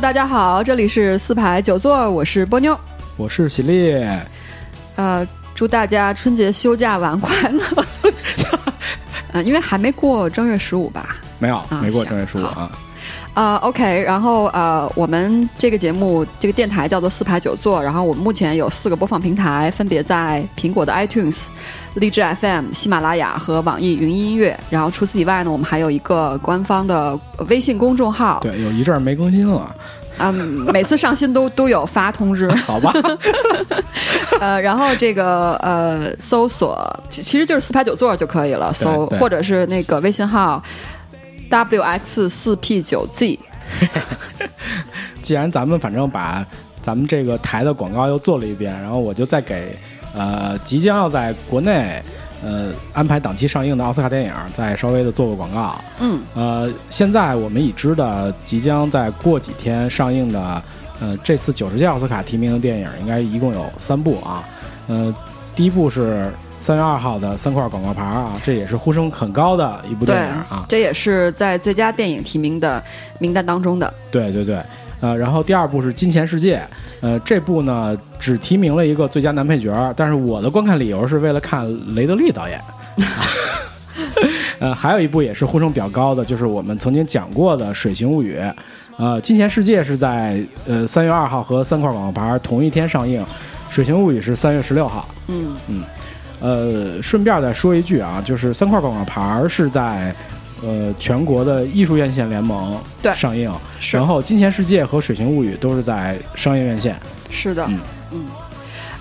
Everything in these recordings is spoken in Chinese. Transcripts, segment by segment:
Hello，大家好，这里是四排九座，我是波妞，我是喜力。呃，祝大家春节休假玩快乐。嗯，因为还没过正月十五吧？没有，没过正月十五啊。啊，OK，然后呃，我们这个节目这个电台叫做四排九座，然后我们目前有四个播放平台，分别在苹果的 iTunes、荔枝 FM、喜马拉雅和网易云音乐。然后除此以外呢，我们还有一个官方的微信公众号。对，有一阵儿没更新了。嗯，每次上新都都有发通知。好吧。呃，然后这个呃，搜索其实就是四排九座就可以了，搜或者是那个微信号。W X 四 P 九 Z，既然咱们反正把咱们这个台的广告又做了一遍，然后我就再给呃即将要在国内呃安排档期上映的奥斯卡电影再稍微的做个广告。嗯，呃，现在我们已知的即将在过几天上映的呃这次九十届奥斯卡提名的电影应该一共有三部啊。呃，第一部是。三月二号的三块广告牌啊，这也是呼声很高的一部电影啊，这也是在最佳电影提名的名单当中的。对对对，呃，然后第二部是《金钱世界》，呃，这部呢只提名了一个最佳男配角，但是我的观看理由是为了看雷德利导演。呃，还有一部也是呼声比较高的，就是我们曾经讲过的《水形物语》。呃，《金钱世界》是在呃三月二号和三块广告牌同一天上映，《水形物语》是三月十六号。嗯嗯。呃，顺便再说一句啊，就是三块广告牌是在呃全国的艺术院线联盟上映，然后《金钱世界》和《水形物语》都是在商业院线。是的，嗯嗯。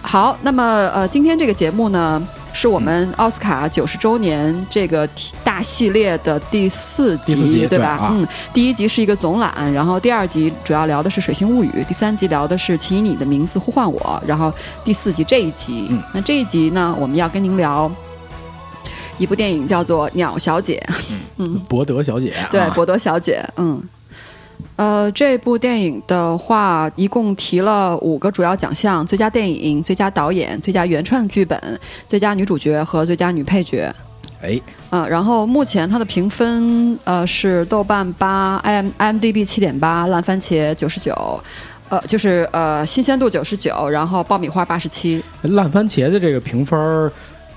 好，那么呃，今天这个节目呢？是我们奥斯卡九十周年这个大系列的第四集，对吧？嗯，第一集是一个总览，然后第二集主要聊的是《水星物语》，第三集聊的是《请以你的名字呼唤我》，然后第四集这一集，那这一集呢，我们要跟您聊一部电影，叫做《鸟小姐》。嗯，博德小姐，对，博德小姐，嗯。呃，这部电影的话，一共提了五个主要奖项：最佳电影、最佳导演、最佳原创剧本、最佳女主角和最佳女配角。哎，嗯，然后目前它的评分呃是豆瓣八，i m m d b 七点八，烂番茄九十九，呃，就是呃新鲜度九十九，然后爆米花八十七。烂番茄的这个评分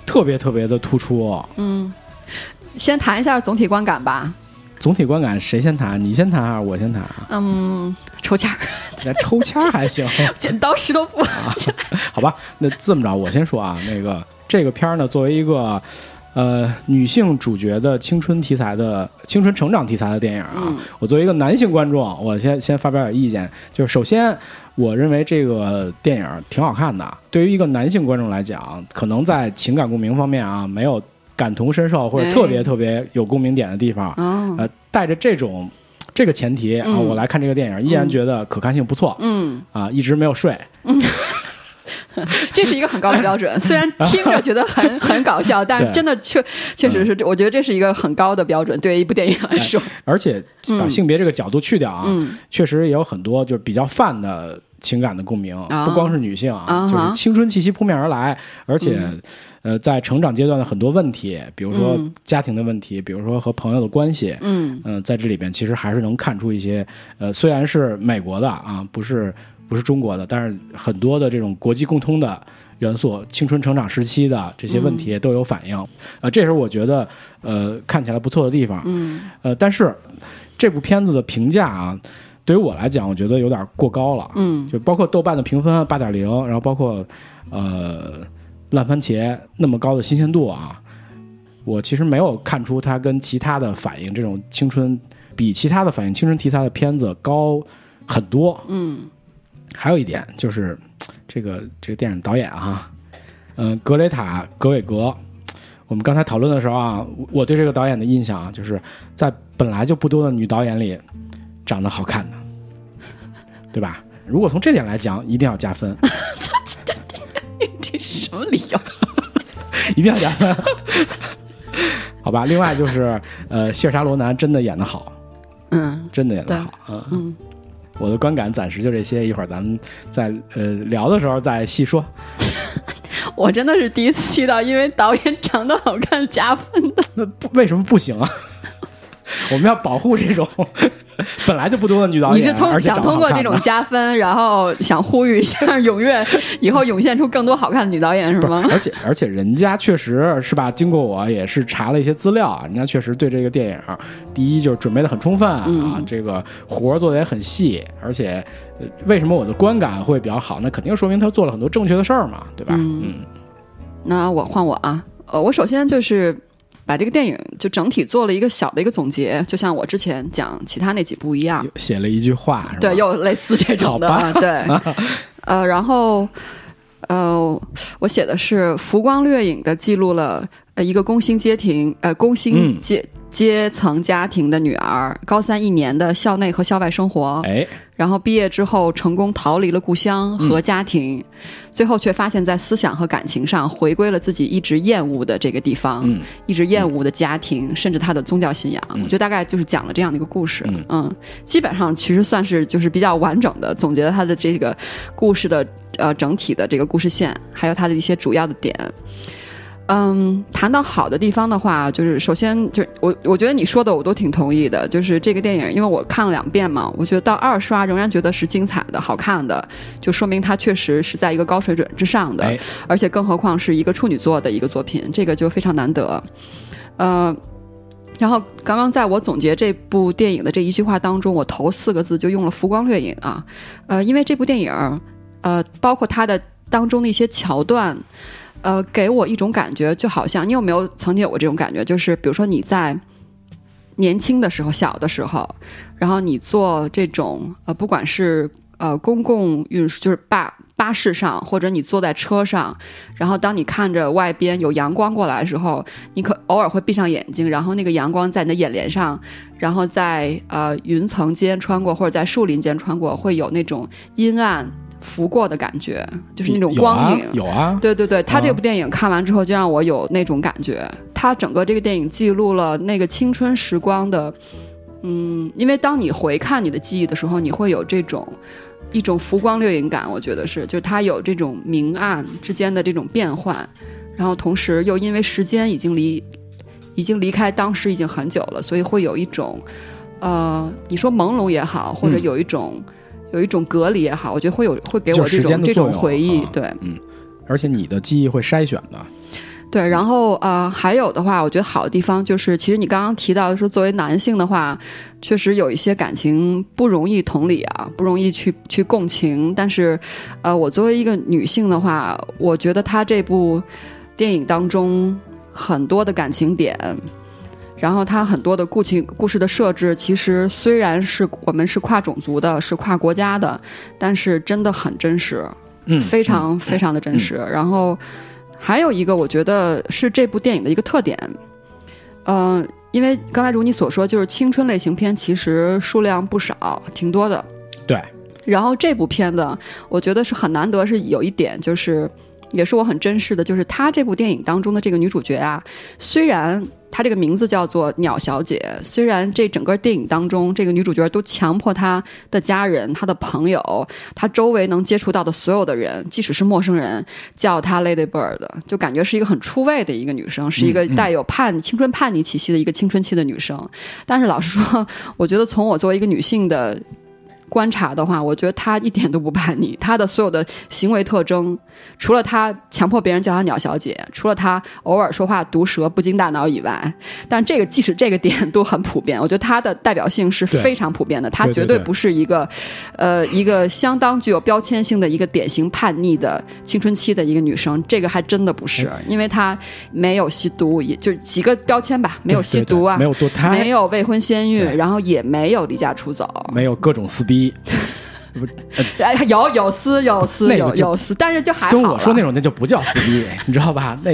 特别特别的突出。嗯，先谈一下总体观感吧。总体观感谁先谈？你先谈还是我先谈？嗯，抽签儿，抽签儿还行。剪刀石头布，好吧，那这么着，我先说啊，那个这个片儿呢，作为一个呃女性主角的青春题材的青春成长题材的电影啊，我作为一个男性观众，我先先发表点意见，就是首先，我认为这个电影挺好看的。对于一个男性观众来讲，可能在情感共鸣方面啊，没有。感同身受或者特别特别有共鸣点的地方，呃，带着这种这个前提啊，我来看这个电影，依然觉得可看性不错。嗯，啊，一直没有睡，这是一个很高的标准。虽然听着觉得很很搞笑，但真的确确实是，我觉得这是一个很高的标准，对于一部电影来说。而且把性别这个角度去掉啊，确实也有很多就是比较泛的情感的共鸣，不光是女性啊，就是青春气息扑面而来，而且。呃，在成长阶段的很多问题，比如说家庭的问题，比如说和朋友的关系，嗯。嗯，在这里边其实还是能看出一些，呃，虽然是美国的啊，不是不是中国的，但是很多的这种国际共通的元素，青春成长时期的这些问题都有反应，呃，这是我觉得呃看起来不错的地方，嗯，呃，但是这部片子的评价啊，对于我来讲，我觉得有点过高了，嗯，就包括豆瓣的评分八点零，然后包括呃。烂番茄那么高的新鲜度啊，我其实没有看出它跟其他的反映这种青春，比其他的反映青春题材的片子高很多。嗯，还有一点就是这个这个电影导演哈，嗯，格雷塔·格韦格。我们刚才讨论的时候啊，我对这个导演的印象啊，就是在本来就不多的女导演里长得好看的，对吧？如果从这点来讲，一定要加分。这是什么理由？一定要加分，好吧？另外就是，呃，谢莎罗南真的演的好，嗯，真的演的好，嗯。我的观感暂时就这些，一会儿咱们再呃聊的时候再细说。我真的是第一次听到，因为导演长得好看加分的，那为什么不行啊？我们要保护这种 本来就不多的女导演，你是通想通过这种加分，然后想呼吁一下踊跃以后涌现出更多好看的女导演是吗？而且而且人家确实是吧？经过我也是查了一些资料啊，人家确实对这个电影，第一就是准备的很充分啊，这个活做的也很细，而且为什么我的观感会比较好？那肯定说明他做了很多正确的事儿嘛，对吧？嗯，那我换我啊，呃，我首先就是。把这个电影就整体做了一个小的一个总结，就像我之前讲其他那几部一样，写了一句话，对，又类似这种的，对，呃，然后呃，我写的是浮光掠影的记录了呃一个工薪阶庭呃工薪阶。阶层家庭的女儿，高三一年的校内和校外生活，哎，然后毕业之后成功逃离了故乡和家庭，最后却发现，在思想和感情上回归了自己一直厌恶的这个地方，一直厌恶的家庭，甚至他的宗教信仰。我觉得大概就是讲了这样的一个故事，嗯，基本上其实算是就是比较完整的总结了他的这个故事的呃整体的这个故事线，还有他的一些主要的点。嗯，谈到好的地方的话，就是首先就我我觉得你说的我都挺同意的，就是这个电影，因为我看了两遍嘛，我觉得到二刷仍然觉得是精彩的、好看的，就说明它确实是在一个高水准之上的，而且更何况是一个处女座的一个作品，这个就非常难得。呃，然后刚刚在我总结这部电影的这一句话当中，我头四个字就用了“浮光掠影”啊，呃，因为这部电影，呃，包括它的当中的一些桥段。呃，给我一种感觉，就好像你有没有曾经有过这种感觉？就是比如说你在年轻的时候、小的时候，然后你坐这种呃，不管是呃公共运输，就是巴巴士上，或者你坐在车上，然后当你看着外边有阳光过来的时候，你可偶尔会闭上眼睛，然后那个阳光在你的眼帘上，然后在呃云层间穿过，或者在树林间穿过，会有那种阴暗。拂过的感觉，就是那种光影，有啊，对对对，他这部电影看完之后就让我有那种感觉。他整个这个电影记录了那个青春时光的，嗯，因为当你回看你的记忆的时候，你会有这种一种浮光掠影感。我觉得是，就是它有这种明暗之间的这种变换，然后同时又因为时间已经离已经离开当时已经很久了，所以会有一种呃，你说朦胧也好，或者有一种。有一种隔离也好，我觉得会有会给我这种这种回忆，对，嗯，而且你的记忆会筛选的，对，然后呃，还有的话，我觉得好的地方就是，其实你刚刚提到说，作为男性的话，确实有一些感情不容易同理啊，不容易去去共情，但是，呃，我作为一个女性的话，我觉得他这部电影当中很多的感情点。然后它很多的故情故事的设置，其实虽然是我们是跨种族的，是跨国家的，但是真的很真实，嗯，非常非常的真实。然后还有一个，我觉得是这部电影的一个特点，嗯，因为刚才如你所说，就是青春类型片其实数量不少，挺多的，对。然后这部片子，我觉得是很难得，是有一点就是，也是我很珍视的，就是她这部电影当中的这个女主角啊，虽然。她这个名字叫做鸟小姐。虽然这整个电影当中，这个女主角都强迫她的家人、她的朋友、她周围能接触到的所有的人，即使是陌生人，叫她 Lady Bird，就感觉是一个很出位的一个女生，是一个带有叛青春叛逆气息的一个青春期的女生。但是老实说，我觉得从我作为一个女性的。观察的话，我觉得他一点都不叛逆。他的所有的行为特征，除了他强迫别人叫他鸟小姐，除了他偶尔说话毒舌不经大脑以外，但这个即使这个点都很普遍。我觉得他的代表性是非常普遍的。他绝对不是一个，呃，一个相当具有标签性的一个典型叛逆的青春期的一个女生。这个还真的不是，因为她没有吸毒，也就几个标签吧，没有吸毒啊，没有堕胎，没有未婚先孕，然后也没有离家出走，没有各种撕逼。不，哎，有有撕有撕有有撕，但是就还跟我说那种那就不叫撕逼，你知道吧？那，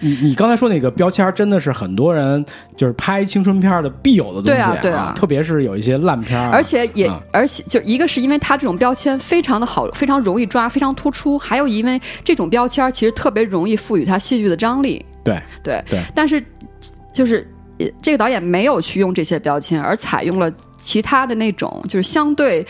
你你刚才说那个标签真的是很多人就是拍青春片的必有的东西啊，对啊，特别是有一些烂片，而且也而且就一个是因为它这种标签非常的好，非常容易抓，非常突出，还有因为这种标签其实特别容易赋予它戏剧的张力，对对对，但是就是这个导演没有去用这些标签，而采用了。其他的那种就是相对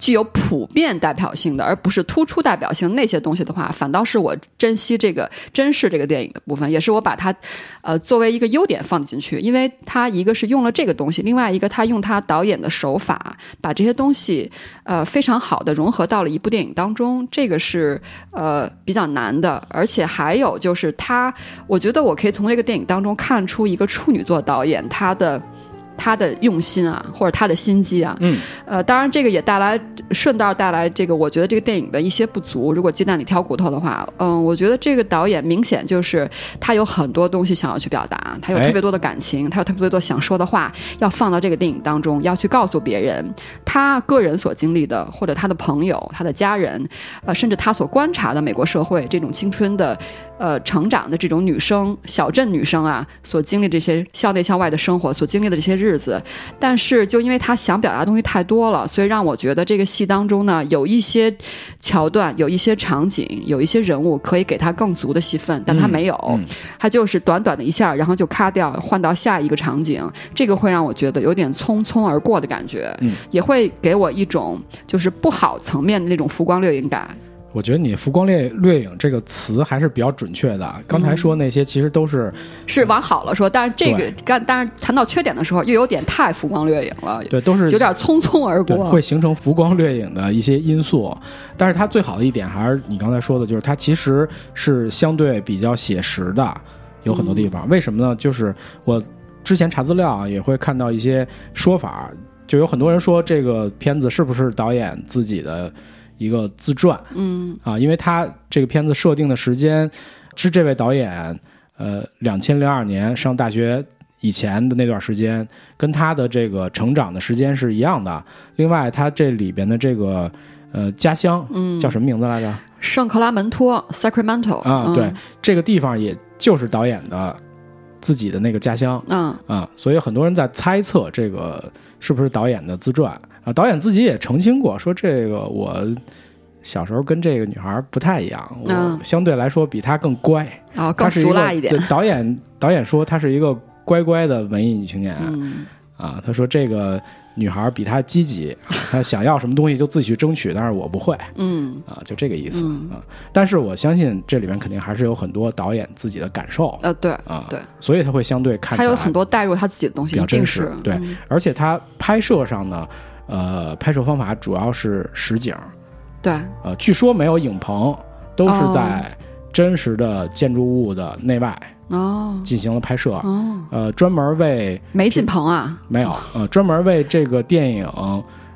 具有普遍代表性的，而不是突出代表性那些东西的话，反倒是我珍惜这个珍视这个电影的部分，也是我把它呃作为一个优点放进去，因为它一个是用了这个东西，另外一个他用他导演的手法把这些东西呃非常好的融合到了一部电影当中，这个是呃比较难的，而且还有就是他，我觉得我可以从这个电影当中看出一个处女座导演他的。他的用心啊，或者他的心机啊，嗯，呃，当然这个也带来顺道带来这个，我觉得这个电影的一些不足。如果鸡蛋里挑骨头的话，嗯，我觉得这个导演明显就是他有很多东西想要去表达，他有特别多的感情，他有特别多想说的话要放到这个电影当中，要去告诉别人他个人所经历的，或者他的朋友、他的家人，呃，甚至他所观察的美国社会这种青春的。呃，成长的这种女生，小镇女生啊，所经历这些校内校外的生活，所经历的这些日子，但是就因为她想表达的东西太多了，所以让我觉得这个戏当中呢，有一些桥段，有一些场景，有一些人物可以给她更足的戏份，但她没有，她就是短短的一下，然后就咔掉，换到下一个场景，这个会让我觉得有点匆匆而过的感觉，也会给我一种就是不好层面的那种浮光掠影感。我觉得你“浮光掠掠影”这个词还是比较准确的。刚才说那些其实都是是往好了说，但是这个干，但是谈到缺点的时候，又有点太浮光掠影了。对，都是有点匆匆而过，会形成浮光掠影的一些因素。但是它最好的一点还是你刚才说的，就是它其实是相对比较写实的，有很多地方。为什么呢？就是我之前查资料啊也会看到一些说法，就有很多人说这个片子是不是导演自己的。一个自传，嗯啊，因为他这个片子设定的时间是这位导演，呃，两千零二年上大学以前的那段时间，跟他的这个成长的时间是一样的。另外，他这里边的这个呃家乡，嗯，叫什么名字来着？圣克拉门托 （Sacramento） 啊，对，这个地方也就是导演的自己的那个家乡，嗯啊，所以很多人在猜测这个是不是导演的自传。啊，导演自己也澄清过，说这个我小时候跟这个女孩不太一样，我相对来说比她更乖，啊，更俗辣一点。导演导演说她是一个乖乖的文艺女青年，啊，他说这个女孩比她积极，她想要什么东西就自己去争取，但是我不会，嗯，啊，就这个意思啊。但是我相信这里面肯定还是有很多导演自己的感受，呃，对，啊，对，所以他会相对看起来有很多带入他自己的东西，比较真实，对，嗯、而且他拍摄上呢。呃，拍摄方法主要是实景，对，呃，据说没有影棚，都是在真实的建筑物的内外哦。进行了拍摄，哦，呃，专门为没进棚啊，没有，呃，专门为这个电影，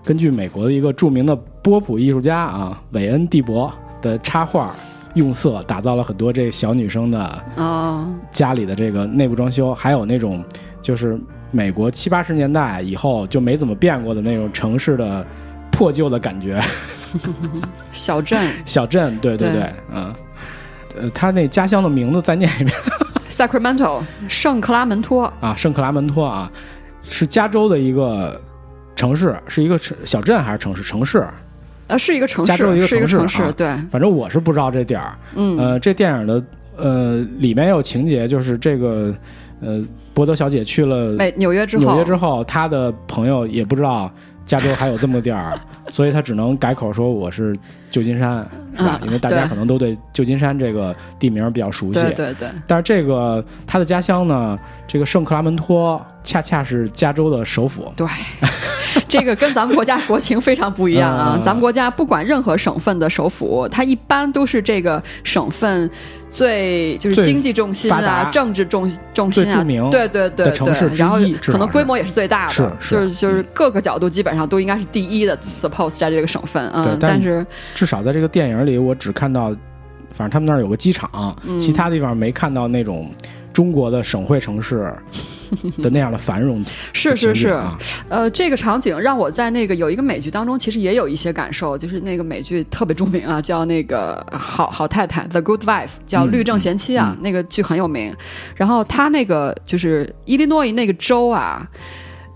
根据美国的一个著名的波普艺术家啊，韦恩·蒂博的插画用色，打造了很多这小女生的哦。家里的这个内部装修，还有那种就是。美国七八十年代以后就没怎么变过的那种城市的破旧的感觉，小镇，小镇，对对对，嗯，呃，他那家乡的名字再念一遍，Sacramento，圣克拉门托。啊，圣克拉门托啊，是加州的一个城市，是一个城小镇还是城市？城市，呃，是一个城市，加州一个城市，对，反正我是不知道这点儿，嗯，呃，这电影的呃里面有情节，就是这个呃。博德小姐去了美纽约之后，纽约之后，她的朋友也不知道加州还有这么个地儿，所以她只能改口说我是旧金山，是吧？因为大家可能都对旧金山这个地名比较熟悉。对对对。但是这个她的家乡呢，这个圣克拉门托恰恰是加州的首府。对，这个跟咱们国家国情非常不一样啊！咱们国家不管任何省份的首府，它一般都是这个省份。最就是经济重心啊，政治重重心啊，对对对对，然后可能规模也是最大的，就是就是各个角度基本上都应该是第一的，suppose 在这个省份，嗯，但是至少在这个电影里，我只看到，反正他们那儿有个机场，其他地方没看到那种。中国的省会城市 的那样的繁荣，是是是，呃，这个场景让我在那个有一个美剧当中，其实也有一些感受，就是那个美剧特别著名啊，叫那个好好太太 The Good Wife，叫律政贤妻啊，那个剧很有名。然后他那个就是伊利诺伊那个州啊，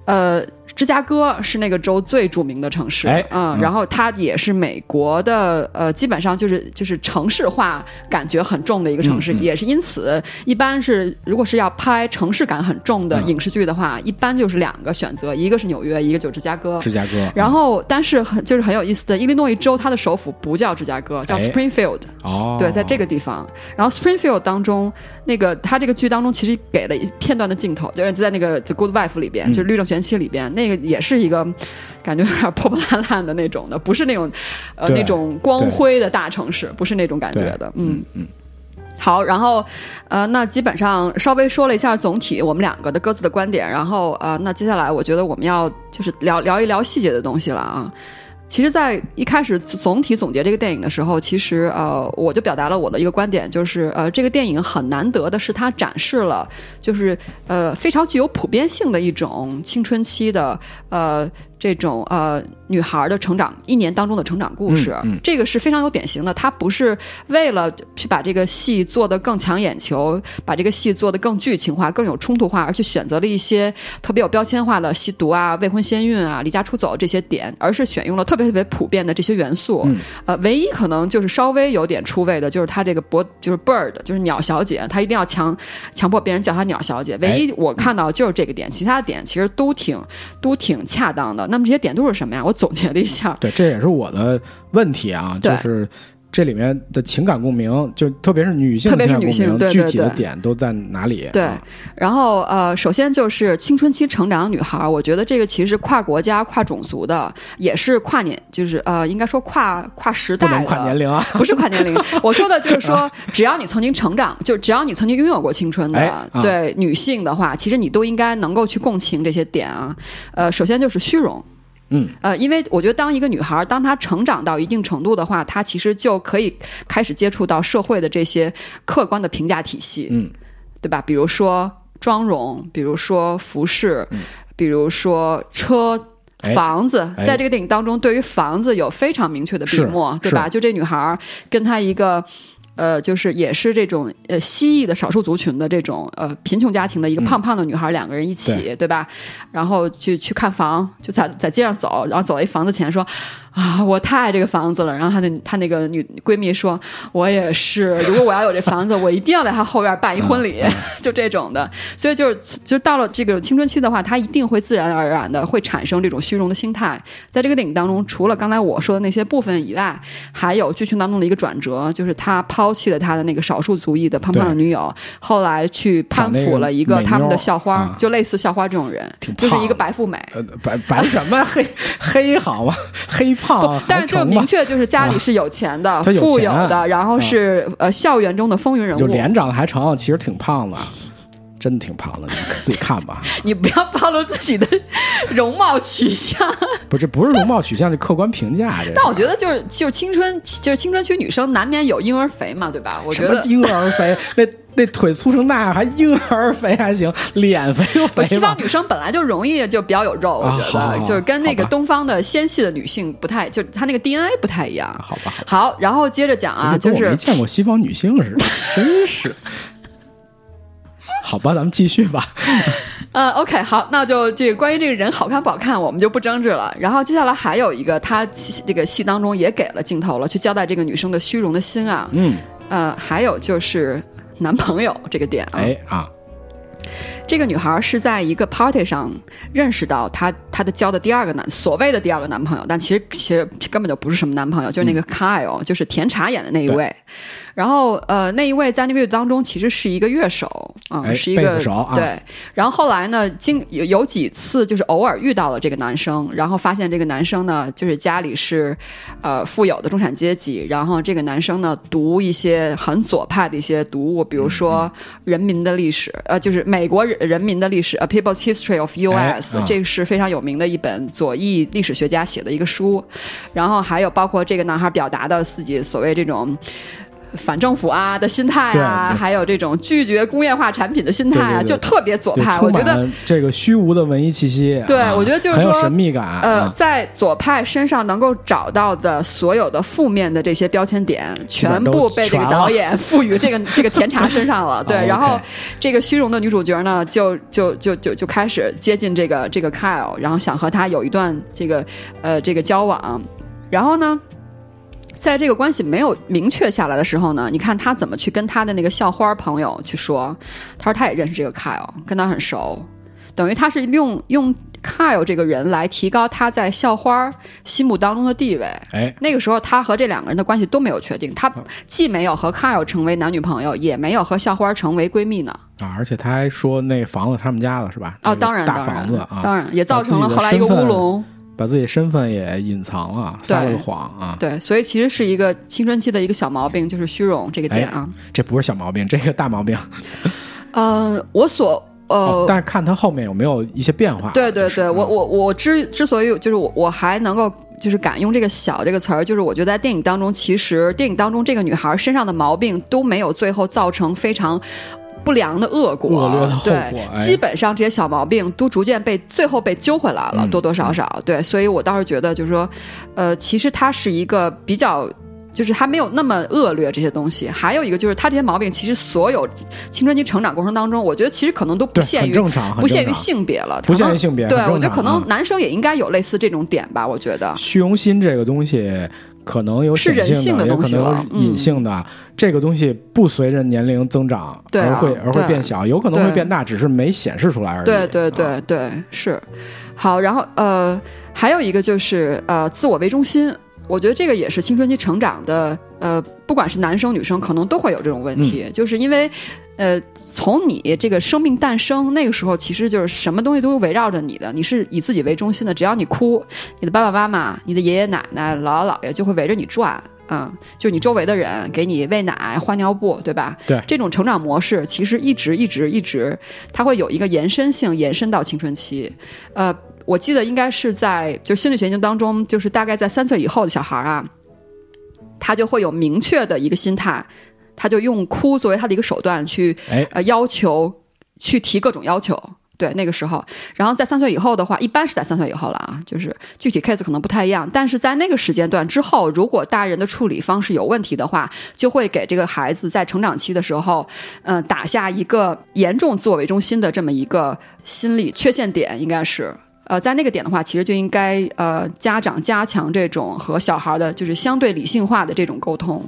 呃。芝加哥是那个州最著名的城市，哎嗯，嗯然后它也是美国的呃，基本上就是就是城市化感觉很重的一个城市，也是因此，一般是如果是要拍城市感很重的嗯影视剧的话，一般就是两个选择，一个是纽约，一个就是芝加哥。芝加哥，然后，但是很就是很有意思的，伊利诺伊州它的首府不叫芝加哥，叫哎 Springfield。哦，对，在这个地方。然后 Springfield 当中，那个他这个剧当中其实给了一片段的镜头，就是就在那个《The Good Wife》里边，嗯就是《律政贤妻》里边，那个也是一个感觉有点破破烂烂的那种的，不是那种呃那种光辉的大城市，不是那种感觉的，嗯。嗯好，然后，呃，那基本上稍微说了一下总体我们两个的各自的观点，然后呃，那接下来我觉得我们要就是聊聊一聊细节的东西了啊。其实，在一开始总体总结这个电影的时候，其实呃，我就表达了我的一个观点，就是呃，这个电影很难得的是，它展示了就是呃非常具有普遍性的一种青春期的呃这种呃女孩的成长一年当中的成长故事，嗯嗯这个是非常有典型的。她不是为了去把这个戏做得更抢眼球，把这个戏做得更剧情化、更有冲突化，而去选择了一些特别有标签化的吸毒啊、未婚先孕啊、离家出走这些点，而是选用了特别特别普遍的这些元素。嗯呃，唯一可能就是稍微有点出位的，就是她这个博就是 bird，就是鸟小姐，她一定要强强迫别人叫她鸟小姐。唯一我看到就是这个点，其他的点其实都挺都挺恰当的。那么这些点都是什么呀？我总结了一下，对，这也是我的问题啊，就是这里面的情感共鸣，就特别是女性特别是女性具体的点都在哪里？对啊然后呃，首先就是青春期成长的女孩儿，我觉得这个其实跨国家、跨种族的，也是跨年，就是呃，应该说跨跨时代的，跨年龄啊。不是跨年龄，我说的就是说，只要你曾经成长，就只要你曾经拥有过青春的，哎啊对女性的话，其实你都应该能够去共情这些点啊。呃，首先就是虚荣。嗯，呃，因为我觉得，当一个女孩当她成长到一定程度的话，她其实就可以开始接触到社会的这些客观的评价体系，嗯，对吧？比如说妆容，比如说服饰，嗯比如说车。哎房子哎在这个电影当中，对于房子有非常明确的笔墨，对吧？就这女孩儿跟她一个。呃，就是也是这种呃西裔的少数族群的这种呃贫穷家庭的一个胖胖的女孩，两个人一起，对对吧？然后去去看房，就在在街上走，然后走到一房子前说啊，我太爱这个房子了。然后她的她那个女闺蜜说，我也是，如果我要有这房子，我一定要在她后院办一婚礼，就这种的。所以就是就到了这个青春期的话，她一定会自然而然的会产生这种虚荣的心态。在这个电影当中，除了刚才我说的那些部分以外，还有剧情当中的一个转折，就是他抛弃了他的那个少数族裔的胖胖的女友，后来去攀附了一个他们的校花，就类似校花这种人，就是一个白富美。呃，白白什么黑 黑好吗？黑胖不，但是就明确就是家里是有钱的、富有的，然后是、呃校园中的风云人物。就脸长得还成，其实挺胖的，真的挺胖的，你自己看吧。你不要暴露自己的容貌取向。不是不是容貌取向，就客观评价这。但我觉得就是就是青春就是青春期女生难免有婴儿肥嘛，对吧？我觉得婴儿肥，那那腿粗成那样，还婴儿肥还行，脸肥又肥西方。女生本来就容易就比较有肉，我觉得就是跟那个东方的纤细的女性不太，就她那个 DNA 不太一样。好吧，好吧好，然后接着讲啊，就是我没见过西方女性似的，真是。好吧，咱们继续吧。呃，OK，好，那就这个关于这个人好看不好看，我们就不争执了。然后接下来还有一个，他这个戏当中也给了镜头了，去交代这个女生的虚荣的心啊。嗯，呃，还有就是男朋友这个点啊，哎啊，这个女孩是在一个 party 上认识到她她的交的第二个男所谓的第二个男朋友，但其实其实根本就不是什么男朋友，就是那个 Kyle，、就是甜茶演的那一位。然后呃，那一位在那个乐队当中其实是一个乐手嗯、哎是一个对。然后后来呢，经有有几次就是偶尔遇到了这个男生，然后发现这个男生呢就是家里是呃富有的中产阶级，然后这个男生呢读一些很左派的一些读物，比如说《人民的历史》呃，就是美国人人民的历史《A People's History of U.S.、这个是非常有名的一本左翼历史学家写的一个书。然后还有包括这个男孩表达的自己所谓这种。反政府啊的心态啊，还有这种拒绝工业化产品的心态啊，对对对就特别左派。我觉得这个虚无的文艺气息。对啊我觉得就是说神秘感。呃，啊在左派身上能够找到的所有的负面的这些标签点，全部被这个导演 赋予这个这个甜茶身上了。对，哦然后这个虚荣的女主角呢，就就就就就开始接近这个这个 Kyle，然后想和他有一段这个呃这个交往，然后呢。在这个关系没有明确下来的时候呢，你看他怎么去跟他的那个校花朋友去说，他说他也认识这个 Kyle，跟他很熟，等于他是用用 Kyle 这个人来提高他在校花心目当中的地位。哎，那个时候，他和这两个人的关系都没有确定，他既没有和 Kyle 成为男女朋友，也没有和校花成为闺蜜呢。啊，而且他还说那房子他们家了是吧？哦，当然，大当然，房子啊，当然也造成了后来一个乌龙。把自己身份也隐藏了，撒了个谎啊。对，所以其实是一个青春期的一个小毛病，就是虚荣这个点啊。这不是小毛病，这个大毛病。呃，我所呃。哦但是看他后面有没有一些变化。对对对，就是啊我我我之之所以就是我我还能够就是敢用这个“小”这个词儿，就是我觉得在电影当中，其实电影当中这个女孩身上的毛病都没有最后造成非常。不良的恶果，恶劣的后果对，哎基本上这些小毛病都逐渐被最后被揪回来了，嗯多多少少，对，所以我倒是觉得，就是说，呃，其实它是一个比较。就是还没有那么恶劣这些东西，还有一个就是他这些毛病，其实所有青春期成长过程当中，我觉得其实可能都不限于正常，不限于性别了，不限于性别对，我觉得可能男生也应该有类似这种点吧。我觉得虚荣心这个东西，可能有是显人性的的，也可能东西了有隐性的。这个东西不随着年龄增长而会而会变小，有可能会变大，只是没显示出来而已。对对啊对对，是好。然后呃，还有一个就是呃，自我为中心。我觉得这个也是青春期成长的，呃，不管是男生女生，可能都会有这种问题，就是因为，呃，从你这个生命诞生那个时候，其实就是什么东西都围绕着你的，你是以自己为中心的，只要你哭，你的爸爸妈妈、你的爷爷奶奶、姥姥姥爷就会围着你转。嗯，就是你周围的人给你喂奶、换尿布，对吧？对这种成长模式其实一直、一直、一直，它会有一个延伸性，延伸到青春期。呃，我记得应该是在就是心理学研究当中，就是大概在三岁以后的小孩啊，他就会有明确的一个心态，他就用哭作为他的一个手段去哎，呃要求去提各种要求。对，那个时候，然后在三岁以后的话，一般是在三岁以后了啊，就是具体 case 可能不太一样，但是在那个时间段之后，如果大人的处理方式有问题的话，就会给这个孩子在成长期的时候，嗯、打下一个严重自我为中心的这么一个心理缺陷点，应该是。呃，在那个点的话，其实就应该呃，家长加强这种和小孩的，就是相对理性化的这种沟通。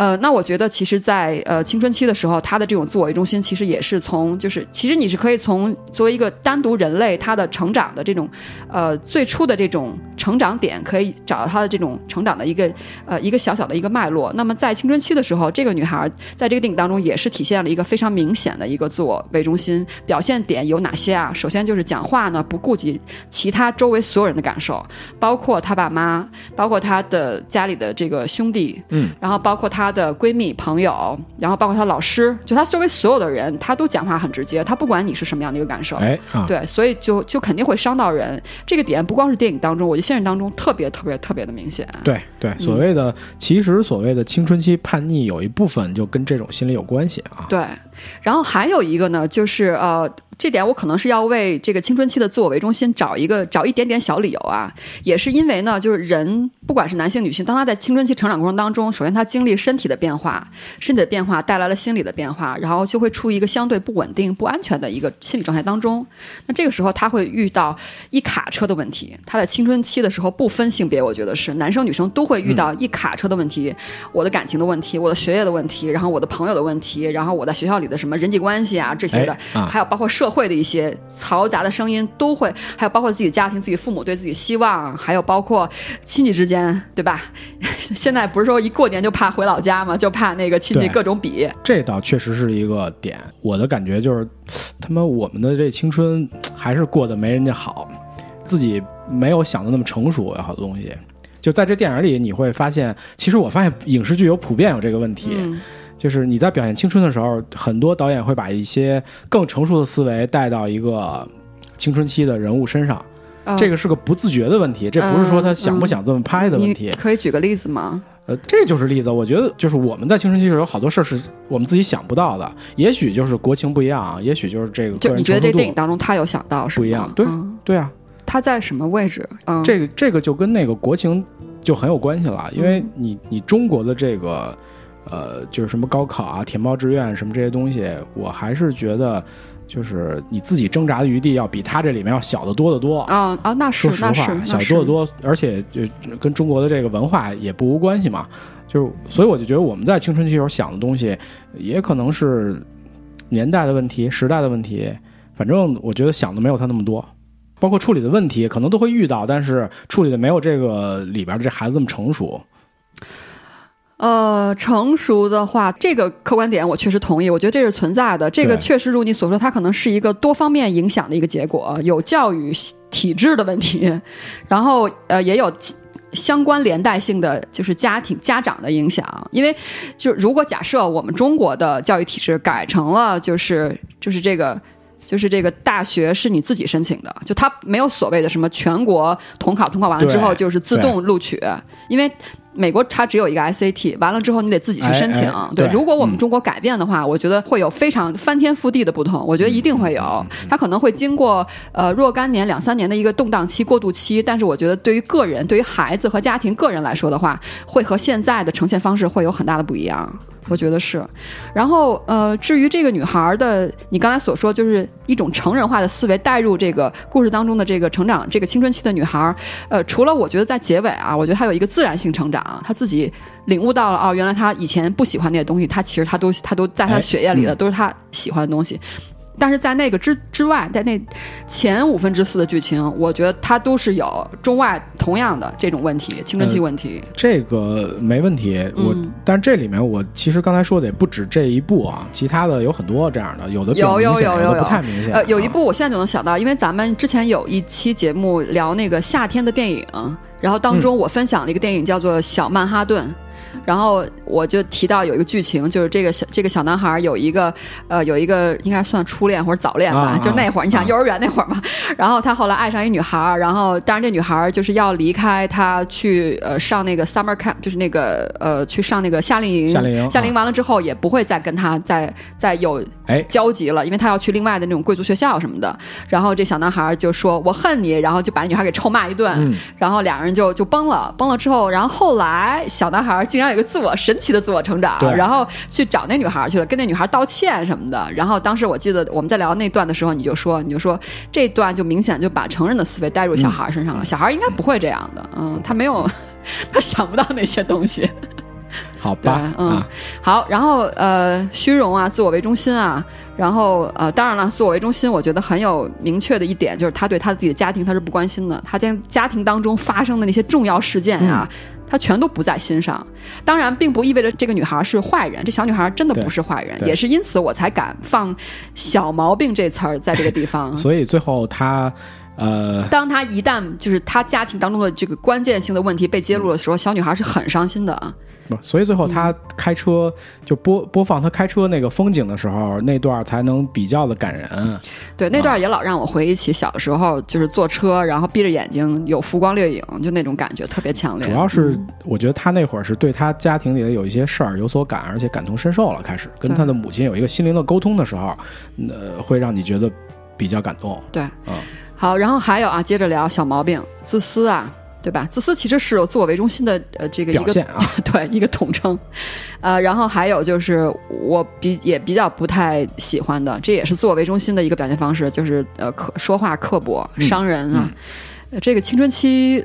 呃，那我觉得其实在，呃青春期的时候，他的这种自我为中心，其实也是从就是，其实你是可以从作为一个单独人类他的成长的这种，呃最初的这种成长点，可以找到他的这种成长的一个呃一个小小的一个脉络。那么在青春期的时候，这个女孩在这个电影当中也是体现了一个非常明显的一个自我为中心表现点有哪些啊？首先就是讲话呢不顾及其他周围所有人的感受，包括她爸妈，包括她的家里的这个兄弟，嗯，然后包括她的闺蜜朋友，然后包括她老师，就她周围所有的人，她都讲话很直接，她不管你是什么样的一个感受，哎啊，对，所以就就肯定会伤到人。这个点不光是电影当中，我觉得现实当中特别特别特别的明显。对对，所谓的、其实所谓的青春期叛逆，有一部分就跟这种心理有关系啊。对，然后还有一个呢，就是呃，这点我可能是要为这个青春期的自我为中心找一个找一点点小理由啊，也是因为呢，就是人不管是男性女性，当他在青春期成长过程当中，首先他经历身体的变化，身体的变化带来了心理的变化，然后就会处于一个相对不稳定、不安全的一个心理状态当中。那这个时候他会遇到一卡车的问题。他在青春期的时候不分性别，我觉得是男生女生都会遇到一卡车的问题，我的感情的问题，我的学业的问题，然后我的朋友的问题，然后我在学校里的什么人际关系啊这些的，哎啊还有包括社会的一些嘈杂的声音都会，还有包括自己家庭、自己父母对自己希望，还有包括亲戚之间，对吧？现在不是说一过年就怕回老家嘛，就怕那个亲戚各种比。这倒确实是一个点。我的感觉就是，他妈我们的这青春还是过得没人家好，自己没有想的那么成熟，有好多东西。就在这电影里，你会发现，其实我发现影视剧有普遍有这个问题，嗯，就是你在表现青春的时候，很多导演会把一些更成熟的思维带到一个青春期的人物身上，呃这个是个不自觉的问题，这不是说他想不想这么拍的问题你。可以举个例子吗？呃，这就是例子。我觉得就是我们在青春期的时候有好多事儿是我们自己想不到的，也许就是国情不一样，也许就是这个就你觉得这电影当中他有想到是不一样？对对啊，他在什么位置？嗯，这个这个就跟那个国情就很有关系了，因为你你中国的这个呃，就是什么高考啊、填报志愿什么这些东西，我还是觉得。就是你自己挣扎的余地要比他这里面要小得多得多啊啊！那是说实话，小多得多，而且就跟中国的这个文化也不无关系嘛。就是所以我就觉得我们在青春期时候想的东西，也可能是年代的问题、时代的问题。反正我觉得想的没有他那么多，包括处理的问题可能都会遇到，但是处理的没有这个里边的这孩子这么成熟。呃，成熟的话，这个客观点我确实同意，我觉得这是存在的。这个确实如你所说，它可能是一个多方面影响的一个结果，有教育体制的问题，然后呃也有相关连带性的，就是家庭家长的影响。因为就如果假设我们中国的教育体制改成了，就是就是这个就是这个大学是你自己申请的，就它没有所谓的什么全国统考，统考完了之后就是自动录取，因为。美国它只有一个 SAT，完了之后你得自己去申请。对，如果我们中国改变的话，我觉得会有非常翻天覆地的不同。我觉得一定会有，它可能会经过呃若干年、两三年的一个动荡期、过渡期。但是我觉得对于个人、对于孩子和家庭个人来说的话，会和现在的呈现方式会有很大的不一样。我觉得是，然后呃，至于这个女孩的，你刚才所说，就是一种成人化的思维带入这个故事当中的这个成长，这个青春期的女孩，呃，除了我觉得在结尾啊，我觉得她有一个自然性成长，她自己领悟到了，哦，原来她以前不喜欢那些东西，她其实她都她都在她血液里的，都是她喜欢的东西。但是在那个之之外，在那前五分之四的剧情，我觉得它都是有中外同样的这种问题，青春期问题。这个没问题，我但这里面我其实刚才说的也不止这一部啊，其他的有很多这样的，有的有有有有不太明显。呃，有一部我现在就能想到，因为咱们之前有一期节目聊那个夏天的电影，然后当中我分享了一个电影叫做《小曼哈顿》。然后我就提到有一个剧情，就是这个小这个小男孩有一个呃有一个应该算初恋或者早恋吧，就那会儿你想幼儿园那会儿嘛。然后他后来爱上一女孩，然后当然这女孩就是要离开他去呃上那个 summer camp，就是那个呃去上那个夏令营。夏令营。夏令营完了之后也不会再跟他再再有哎交集了，因为他要去另外的那种贵族学校什么的。然后这小男孩就说：“我恨你。”然后就把女孩给臭骂一顿。然后两人就就崩了，崩了之后，然后后来小男孩竟然有一个自我神奇的自我成长，然后去找那女孩去了，跟那女孩道歉什么的。然后当时我记得我们在聊那段的时候，你就说，你就说这段就明显就把成人的思维带入小孩身上了。小孩应该不会这样的，嗯，他没有，他想不到那些东西。好吧，嗯，好。然后呃，虚荣啊，自我为中心啊，然后呃，当然了，自我为中心，我觉得很有明确的一点，就是他对他自己的家庭他是不关心的，他在家庭当中发生的那些重要事件啊。他全都不在心上，当然并不意味着这个女孩是坏人。这小女孩真的不是坏人，也是因此我才敢放“小毛病”这词儿在这个地方。所以最后她，呃，当他一旦就是他家庭当中的这个关键性的问题被揭露的时候，小女孩是很伤心的啊。所以最后他开车就播播放他开车那个风景的时候，那段才能比较的感人。对，那段也老让我回忆起小时候，就是坐车，然后闭着眼睛有浮光掠影，就那种感觉特别强烈。主要是我觉得他那会儿是对他家庭里的有一些事儿有所感，而且感同身受了，开始跟他的母亲有一个心灵的沟通的时候，呃，会让你觉得比较感动。对，嗯，好，然后还有啊，接着聊小毛病，自私啊。对吧？自私其实是有自我为中心的，呃，这个一个啊，对，一个统称，呃，然后还有就是我比也比较不太喜欢的，这也是自我为中心的一个表现方式，就是呃，刻说话刻薄、伤人啊。这个青春期，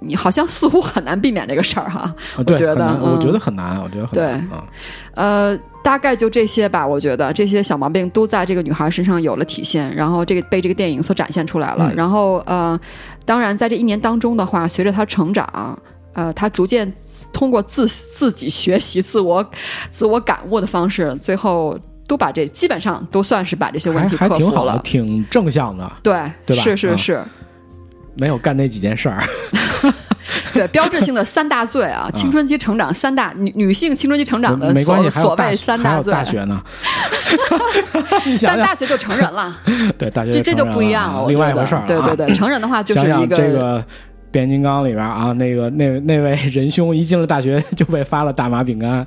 你好像似乎很难避免这个事儿哈。我觉得，我觉得很难，我觉得很难。对，呃，大概就这些吧。我觉得这些小毛病都在这个女孩身上有了体现，然后这个被这个电影所展现出来了。然后呃。当然，在这一年当中的话，随着她成长，呃，她逐渐通过自自己学习、自我自我感悟的方式，最后都把这基本上都算是把这些问题克服了，挺正向的，对对吧？是是是，没有干那几件事儿。对，标志性的三大罪啊，青春期成长三大女女性青春期成长的所所谓三大罪。大学呢？但大学就成人了。对，大学这这就不一样了。另外一回事儿。对对对，成人的话就是一个这个变形金刚里边啊，那个那那位仁兄一进了大学就被发了大麻饼干，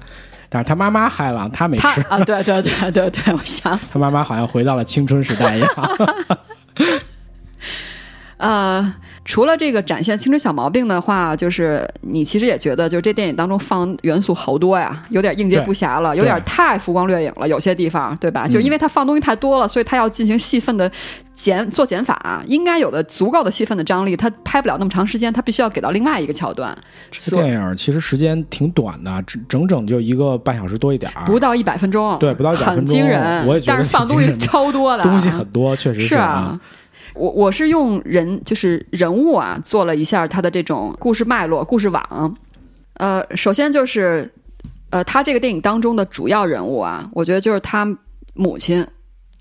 但是他妈妈害了，他没吃啊，对对对对对，我想他妈妈好像回到了青春时代一样。呃，除了这个展现青春小毛病的话，就是你其实也觉得，就这电影当中放元素好多呀，有点应接不暇了，有点太浮光掠影了，有些地方，对吧？就因为它放东西太多了，所以它要进行戏份的减做减法，应该有的足够的戏份的张力，它拍不了那么长时间，它必须要给到另外一个桥段。这电影其实时间挺短的，整整整就一个半小时多一点儿，不到一百分钟，对，不到一百分钟，很惊人。我也觉得，但是放东西超多的，东西很多，确实是啊。我我是用人就是人物啊，做了一下他的这种故事脉络、故事网。呃，首先就是，呃，他这个电影当中的主要人物啊，我觉得就是他母亲，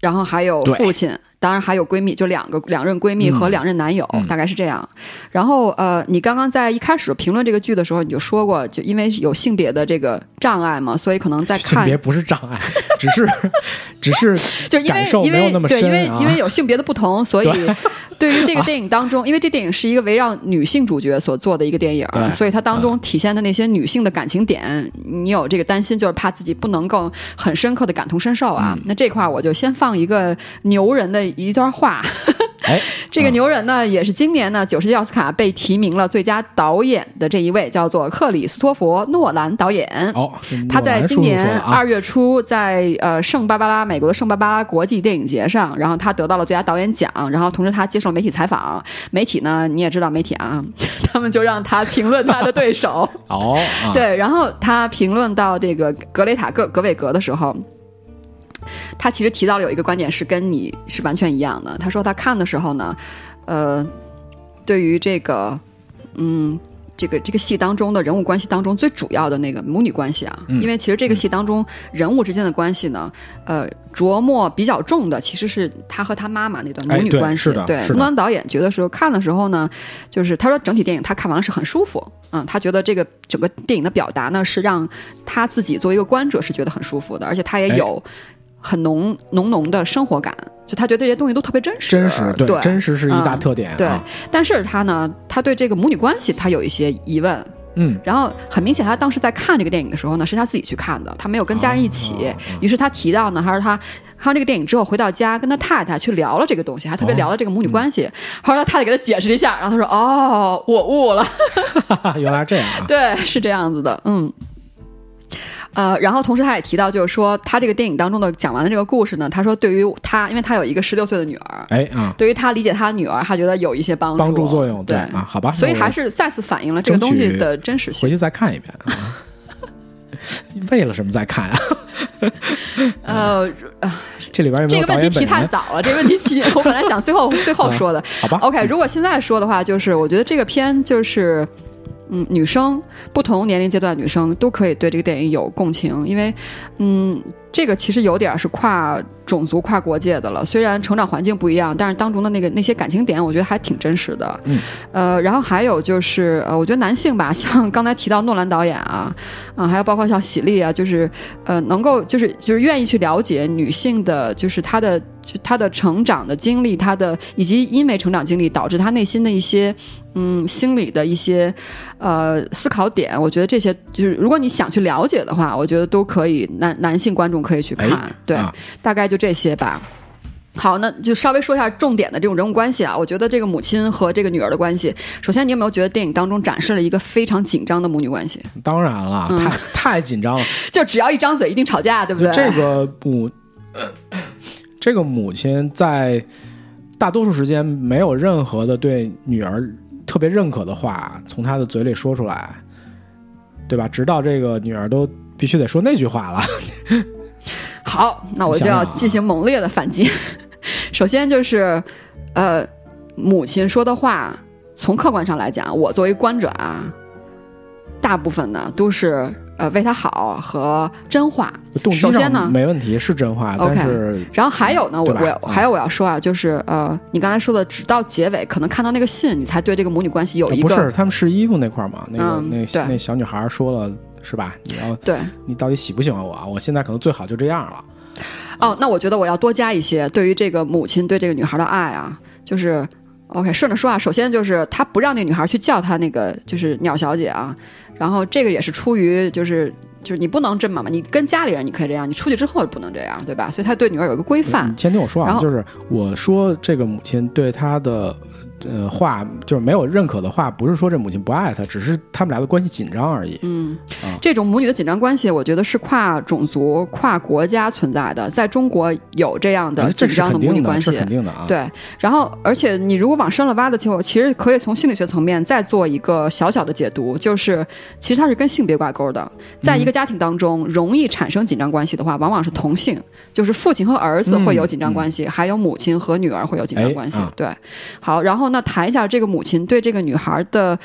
然后还有父亲。当然还有闺蜜，就两个两任闺蜜和两任男友，大概是这样。然后呃，你刚刚在一开始评论这个剧的时候，你就说过，就因为有性别的这个障碍嘛，所以可能在看性别不是障碍，只是 只是 就因为因为对因为因为有性别的不同，所以对于这个电影当中，因为这电影是一个围绕女性主角所做的一个电影，所以它当中体现的那些女性的感情点，你有这个担心，就是怕自己不能够很深刻的感同身受啊。那这块我就先放一个牛人的。一段话，哎，这个牛人呢，也是今年呢九十届奥斯卡被提名了最佳导演的这一位，叫做克里斯托弗·诺兰导演。哦，他在今年二月初在呃圣巴巴拉美国的圣巴巴拉国际电影节上，然后他得到了最佳导演奖，然后同时他接受媒体采访，媒体呢你也知道媒体啊，他们就让他评论他的对手。哦，对，然后他评论到这个格雷塔·格格韦格的时候。他其实提到了有一个观点是跟你是完全一样的。他说他看的时候呢，呃，对于这个，嗯，这个这个戏当中的人物关系当中最主要的那个母女关系啊，因为其实这个戏当中人物之间的关系呢，呃，琢磨比较重的其实是他和他妈妈那段母女关系。对，诺兰导演觉得说看的时候呢，就是他说整体电影他看完了是很舒服，嗯，他觉得这个整个电影的表达呢是让他自己作为一个观者是觉得很舒服的，而且他也有。很浓浓浓的生活感，就他觉得这些东西都特别真实，真实对，真实是一大特点。对，但是他呢，他对这个母女关系他有一些疑问。嗯，然后很明显，他当时在看这个电影的时候呢，是他自己去看的，他没有跟家人一起。于是他提到呢，他说他看完这个电影之后回到家，跟他太太去聊了这个东西，还特别聊了这个母女关系。后来他太太给他解释一下，然后他说：“哦，我悟了 原来这样。”对，是这样子的，嗯。呃，然后同时他也提到，就是说他这个电影当中的讲完的这个故事呢，他说对于他，因为他有一个十六岁的女儿，哎啊，对于他理解他女儿，他觉得有一些帮助帮助作用，对啊，好吧，所以还是再次反映了这个东西的真实性。回去再看一遍，为了什么再看啊？呃，这里边有这个问题提太早了，这个问题提我本来想最后 最后说的，好吧？OK，如果现在说的话，就是我觉得这个片就是。嗯，女生不同年龄阶段女生都可以对这个电影有共情，因为，嗯，这个其实有点是跨种族、跨国界的了。虽然成长环境不一样，但是当中的那个那些感情点，我觉得还挺真实的。嗯，呃，然后还有就是，呃，我觉得男性吧，像刚才提到诺兰导演啊，啊，还有包括像喜力啊，就是，呃，能够就是就是愿意去了解女性的，就是她的就她的成长的经历，她的以及因为成长经历导致她内心的一些。嗯，心理的一些呃思考点，我觉得这些就是，如果你想去了解的话，我觉得都可以，男男性观众可以去看。对，大概就这些吧。好，那就稍微说一下重点的这种人物关系啊。我觉得这个母亲和这个女儿的关系，首先你有没有觉得电影当中展示了一个非常紧张的母女关系？当然了，太太紧张了，就只要一张嘴一定吵架，对不对？这个母，这个母亲在大多数时间没有任何的对女儿。特别认可的话从她的嘴里说出来，对吧？直到这个女儿都必须得说那句话了。好，那我就要进行猛烈的反击。首先就是，呃，母亲说的话，从客观上来讲，我作为观者啊，大部分呢都是。呃，为他好和真话，首先呢，没问题是真话，OK，，然后还有呢，我我还有我要说啊，就是呃，你刚才说的，直到结尾可能看到那个信，你才对这个母女关系有一个不是他们试衣服那块儿嘛，那个那那小女孩说了是吧？你要对，你到底喜不喜欢我啊？我现在可能最好就这样了。哦，那我觉得我要多加一些对于这个母亲对这个女孩的爱啊，就是 OK，顺着说啊，首先就是他不让那女孩去叫他那个就是鸟小姐啊，然后这个也是出于就是就是你不能这么嘛，你跟家里人你可以这样，你出去之后不能这样，对吧？所以他对女儿有一个规范。你先听我说啊，就是我说这个母亲对他的呃话，就是没有认可的话，不是说这母亲不爱他，只是他们俩的关系紧张而已。嗯啊，这种母女的紧张关系，我觉得是跨种族、跨国家存在的，在中国有这样的紧张的，母女关系是。肯定的啊。，对，然后而且你如果往深了挖的时候，其实可以从心理学层面再做一个小小的解读，就是其实它是跟性别挂钩的。在一个家庭当中，容易产生紧张关系的话，往往是同性，就是父亲和儿子会有紧张关系，还有母亲和女儿会有紧张关系。哎啊对，好，然后呢，谈一下这个母亲对这个女孩的，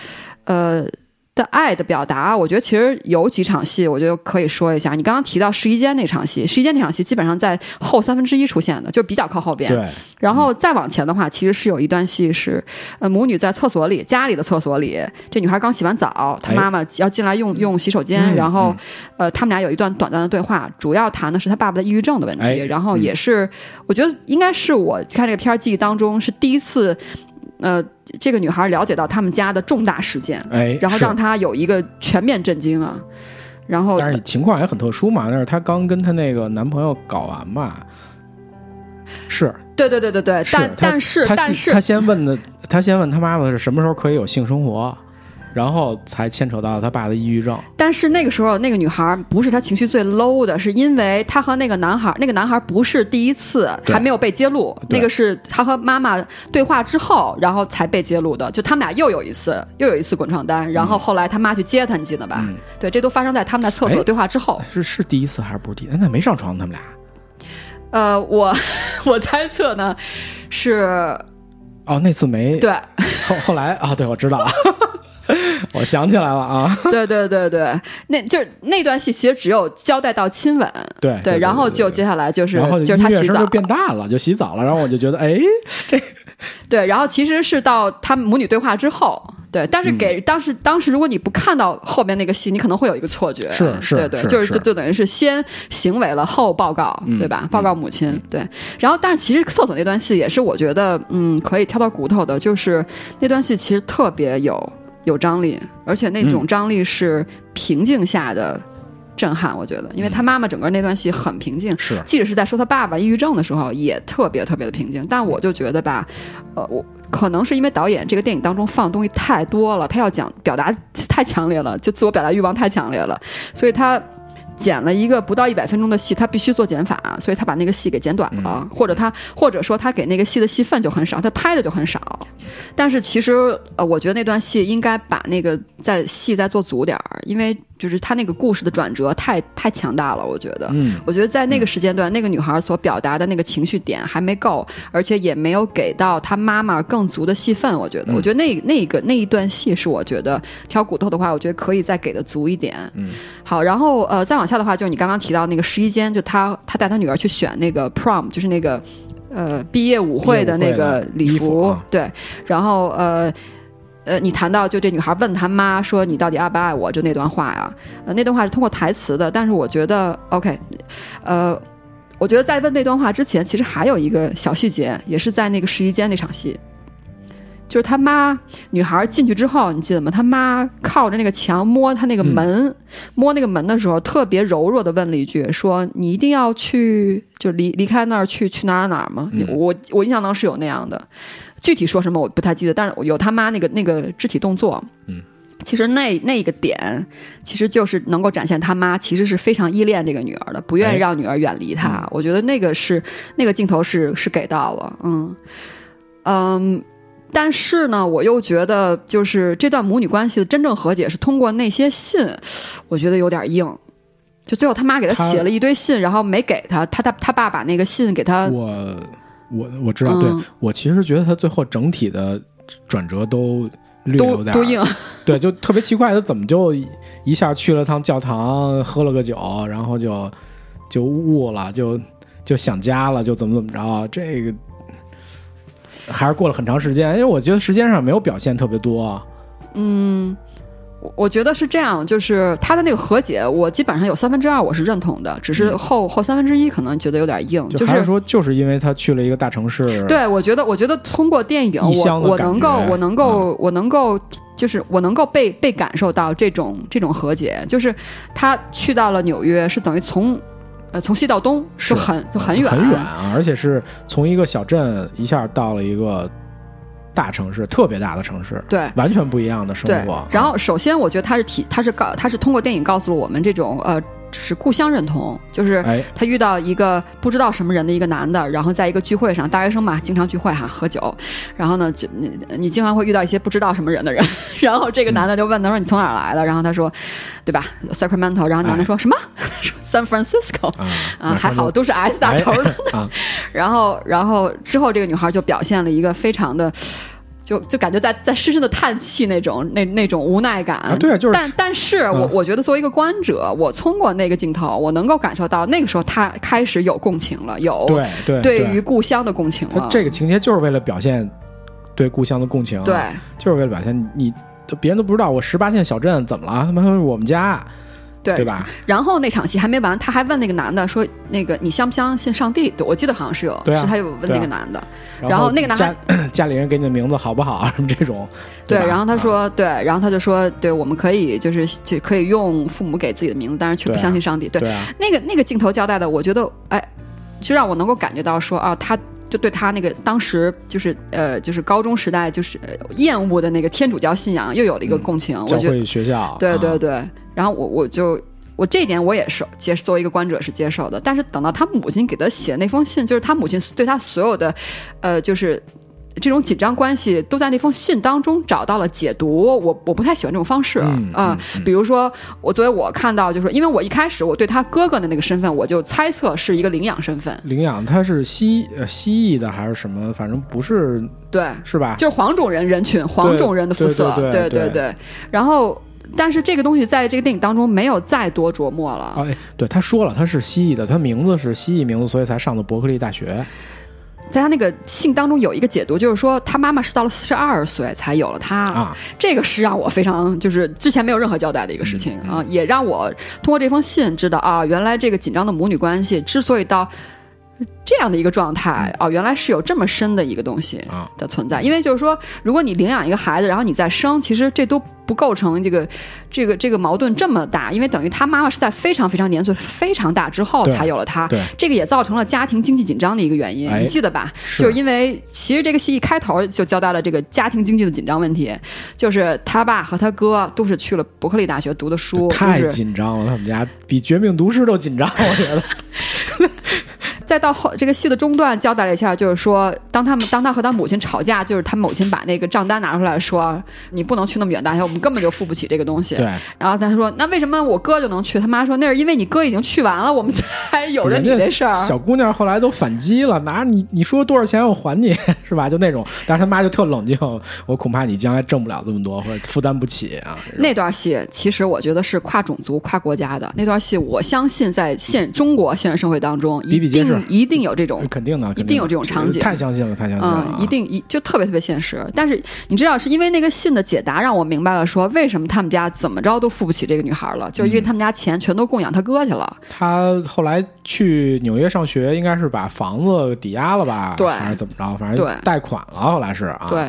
呃。的爱的表达，我觉得其实有几场戏，我觉得可以说一下。你刚刚提到试衣间那场戏，试衣间那场戏基本上在后三分之一出现的，就比较靠后边。对，然后再往前的话，其实是有一段戏是，呃，母女在厕所里，家里的厕所里，这女孩刚洗完澡，她哎妈妈要进来用用洗手间，嗯然后，呃，他们俩有一段短暂的对话，主要谈的是她爸爸的抑郁症的问题，哎然后也是，我觉得应该是我看这个片儿记忆当中是第一次，呃，这个女孩了解到他们家的重大事件，哎，然后让她有一个全面震惊啊，然后但是情况也很特殊嘛，那是她刚跟她那个男朋友搞完嘛。是，对对对对对，但但是但是她先问的，她先问她妈妈是什么时候可以有性生活，然后才牵扯到他爸的抑郁症。但是那个时候，那个女孩不是她情绪最 low 的，是因为她和那个男孩，那个男孩不是第一次，还没有被揭露，那个是她和妈妈对话之后，然后才被揭露的。就他们俩又有一次，又有一次滚床单，然后后来他妈去接她，你记得吧？嗯对，这都发生在他们在厕所哎对话之后。是是第一次还是不是第一次？那没上床，他们俩。呃，我 我猜测呢，是哦，那次没。对后后来啊，对，我知道了，我想起来了啊。对对对对，那就是那段戏其实只有交代到亲吻，对对，然后就接下来就是然后就是他洗澡变大了，就洗澡了。然后我就觉得，哎这，对，然后其实是到他们母女对话之后，对，但是给、当时当时如果你不看到后面那个戏，你可能会有一个错觉，是是对对，是就是就就等于是先行为了后报告，嗯对吧？报告母亲，对。然后，但是其实厕所那段戏也是我觉得嗯可以挑到骨头的，就是那段戏其实特别有有张力，而且那嗯种张力是平静下的震撼，我觉得，因为他妈妈整个那段戏很平静，是即使是在说他爸爸抑郁症的时候，也特别特别的平静。但我就觉得吧，呃，我可能是因为导演这个电影当中放的东西太多了，他要讲表达太强烈了，就自我表达欲望太强烈了，所以他。剪了一个不到一百分钟的戏，他必须做减法，所以他把那个戏给剪短了，或者他或者说他给那个戏的戏份就很少，他拍的就很少。但是其实呃，我觉得那段戏应该把那个在戏再做足点儿，因为就是他那个故事的转折太太强大了，我觉得。嗯，我觉得在那个时间段，那个女孩所表达的那个情绪点还没够，而且也没有给到她妈妈更足的戏份。我觉得，嗯我觉得那那个那一段戏是我觉得挑骨头的话，我觉得可以再给的足一点。嗯，好，然后呃，再往下的话，就是你刚刚提到那个试衣间，就他他带他女儿去选那个 prom，就是那个呃毕业舞会的那个礼服啊对，然后呃。呃，你谈到就这女孩问她妈说你到底爱不爱我，就那段话呀，呃，那段话是通过台词的，但是我觉得 OK，呃，我觉得在问那段话之前，其实还有一个小细节，也是在那个试衣间那场戏，就是他妈女孩进去之后，你记得吗？他妈靠着那个墙摸她那个门，摸那个门的时候，特别柔弱的问了一句：“说你一定要去，就离离开那儿去去哪儿哪儿吗？”嗯我我印象当中是有那样的，具体说什么我不太记得，但是有他妈那个那个肢体动作，嗯。其实那那个点，其实就是能够展现他妈其实是非常依恋这个女儿的，不愿意哎让女儿远离他。我觉得那个是那个镜头是是给到了，嗯嗯。但是呢，我又觉得，就是这段母女关系的真正和解是通过那些信，我觉得有点硬。就最后他妈给他他写了一堆信，然后没给他，他他他爸把那个信给他，我我我知道，嗯对我其实觉得他最后整体的转折都略有点儿都都硬。对，就特别奇怪，他怎么就一下去了趟教堂，喝了个酒，然后就就悟了，就就想家了，就怎么怎么着？这个还是过了很长时间，因为我觉得时间上没有表现特别多。嗯，我我觉得是这样，就是他的那个和解，我基本上有三分之二我是认同的，只是后、后三分之一可能觉得有点硬，就还是说就是因为他去了一个大城市，对我觉得，我觉得通过电影，我我能够我能够、嗯我能够就是我能够被被感受到这种这种和解，就是他去到了纽约，是等于从呃从西到东是就很就很远很远啊，而且是从一个小镇一下到了一个大城市，特别大的城市，对。完全不一样的生活。，然后首先我觉得他是体，他是告，他是通过电影告诉了我们这种呃，是故乡认同，就是哎，他遇到一个不知道什么人的一个男的，然后在一个聚会上，大学生嘛，经常聚会哈，喝酒，然后呢，就你你经常会遇到一些不知道什么人的人，然后这个男的就问他说你从哪儿来的，然后他说，对吧，Sacramento，然后男的说、什么？说 San Francisco。啊啊，还好都是 S 打头的，然后，然后之后这个女孩就表现了一个非常的，就就感觉在在深深的叹气那种那那种无奈感。啊对啊就是但但是我、嗯我觉得作为一个观者，我通过那个镜头，我能够感受到那个时候他开始有共情了，有对对对于故乡的共情了。他这个情节就是为了表现对故乡的共情，对，就是为了表现你。别人都不知道我十八线小镇怎么了，他妈是我们家，对对？吧？然后那场戏还没完，他还问那个男的说：“那个你相不相信上帝？”对我记得好像是有，对啊是他有问那个男的。然后那个男家 家里人给你的名字好不好？什么这种，对，吧然后他啊说，对，然后他就说，对，我们可以就是就可以用父母给自己的名字，但是却不相信上帝。对，对啊，那个那个镜头交代的，我觉得，哎，就让我能够感觉到说啊，他就对他那个当时就是呃就是高中时代就是、呃厌恶的那个天主教信仰又有了一个共情。我教觉得，会学校，对对啊，对，然后我我就。我这一点我也是接作为一个观者是接受的，但是等到他母亲给他写那封信，就是他母亲对他所有的，呃，就是这种紧张关系都在那封信当中找到了解读。我我不太喜欢这种方式啊、嗯比如说，我作为我看到，就是因为我一开始我对他哥哥的那个身份，我就猜测是一个领养身份，领养他是西呃西裔的还是什么？反正不是对，是吧？就是黄种人人群，黄种人的肤色，对对对对对然后，但是这个东西在这个电影当中没有再多琢磨了。啊，哎，对，他说了他是蜥蜴的，他名字是蜥蜴名字，所以才上的伯克利大学。在他那个信当中有一个解读，就是说他妈妈是到了四十二岁才有了他，啊，这个是让我非常就是之前没有任何交代的一个事情、嗯啊，也让我通过这封信知道啊，原来这个紧张的母女关系之所以到这样的一个状态哦，原来是有这么深的一个东西啊的存在。因为就是说，如果你领养一个孩子，然后你再生，其实这都不构成这个这个这个矛盾这么大，因为等于他妈妈是在非常非常年岁非常大之后才有了他，这个也造成了家庭经济紧张的一个原因，哎你记得吧？是就是因为其实这个戏一开头就交代了这个家庭经济的紧张问题，就是他爸和他哥都是去了伯克利大学读的书，太紧张了，他们家比《绝命毒师》都紧张，我觉得。再到后这个戏的中段交代了一下，就是说，当他们当他和他母亲吵架，就是他母亲把那个账单拿出来说，你不能去那么远大学，我们根本就付不起这个东西。对，然后他说，那为什么我哥就能去？他妈说，那是因为你哥已经去完了，我们才有着你人家这事儿。小姑娘后来都反击了，拿你你说多少钱我还你，是吧？就那种，但是他妈就特冷静，我恐怕你将来挣不了这么多，或者负担不起啊。那段戏其实我觉得是跨种族、跨国家的那段戏，我相信在现中国现实社会当中，一比比皆是定一定有这种肯定的，一定有这种场景太相信了，太相信了啊，嗯，一定一就特别特别现实。但是你知道，是因为那个信的解答让我明白了，说为什么他们家怎么着都付不起这个女孩了，就是因嗯为他们家钱全都供养他哥去了。他后来去纽约上学，应该是把房子抵押了吧？对还是怎么着？反对正贷款了，后来是啊。对。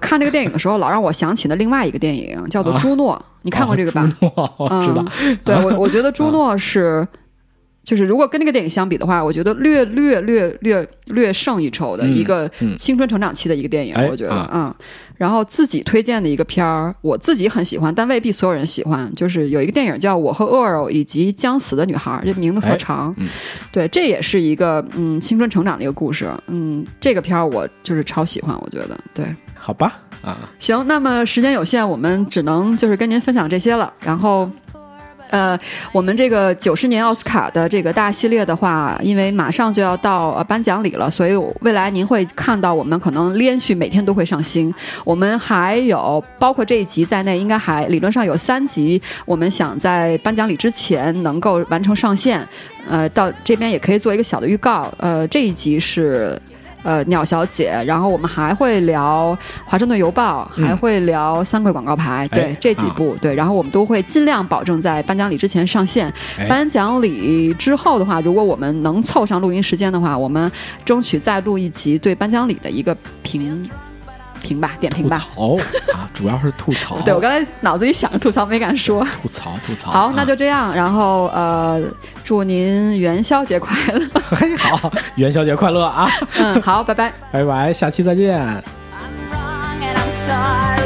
看这个电影的时候，老让我想起了另外一个电影，叫做《啊朱诺》，你看过这个吧？朱诺我知道，嗯、对我，我觉得朱诺是，就是如果跟这个电影相比的话，我觉得略略略略略胜一筹的嗯一个嗯青春成长期的一个电影，哎我觉得，啊嗯。然后自己推荐的一个片儿，我自己很喜欢，但未必所有人喜欢。就是有一个电影叫《我和 Earl 以及将死的女孩》，这名字特哎长。嗯对，这也是一个嗯青春成长的一个故事。嗯，这个片儿我就是超喜欢，我觉得对。好吧啊，行，那么时间有限，我们只能就是跟您分享这些了。然后，呃，我们这个九十年奥斯卡的这个大系列的话，因为马上就要到颁奖礼了，所以未来您会看到我们可能连续每天都会上新。我们还有包括这一集在内，应该还理论上有三集，我们想在颁奖礼之前能够完成上线。呃，到这边也可以做一个小的预告。呃，这一集是。呃鸟小姐，然后我们还会聊华盛顿邮报，还会聊三块广告牌，对哎这几部，对，然后我们都会尽量保证在颁奖礼之前上线。哎颁奖礼之后的话，如果我们能凑上录音时间的话，我们争取再录一集对颁奖礼的一个评评吧，点评吐吧。槽啊，主要是吐槽。对我刚才脑子里想着吐槽，没敢说。吐槽吐槽。好，啊那就这样。然后呃，祝您元宵节快乐。嘿好，元宵节快乐啊！嗯，好，拜拜。拜拜，下期再见。I'm wrong and I'm sorry,